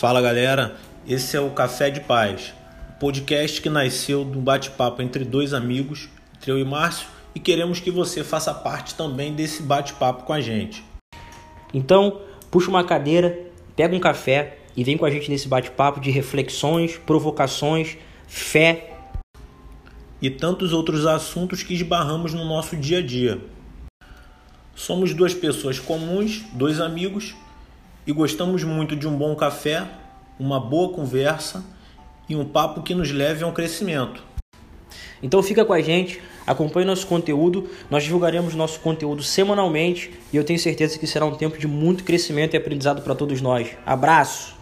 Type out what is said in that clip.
Fala galera, esse é o Café de Paz, podcast que nasceu de um bate-papo entre dois amigos, entre eu e Márcio, e queremos que você faça parte também desse bate-papo com a gente. Então, puxa uma cadeira, pega um café e vem com a gente nesse bate-papo de reflexões, provocações, fé e tantos outros assuntos que esbarramos no nosso dia a dia. Somos duas pessoas comuns, dois amigos, e gostamos muito de um bom café, uma boa conversa e um papo que nos leve a um crescimento. Então fica com a gente, acompanhe nosso conteúdo, nós divulgaremos nosso conteúdo semanalmente e eu tenho certeza que será um tempo de muito crescimento e aprendizado para todos nós. Abraço!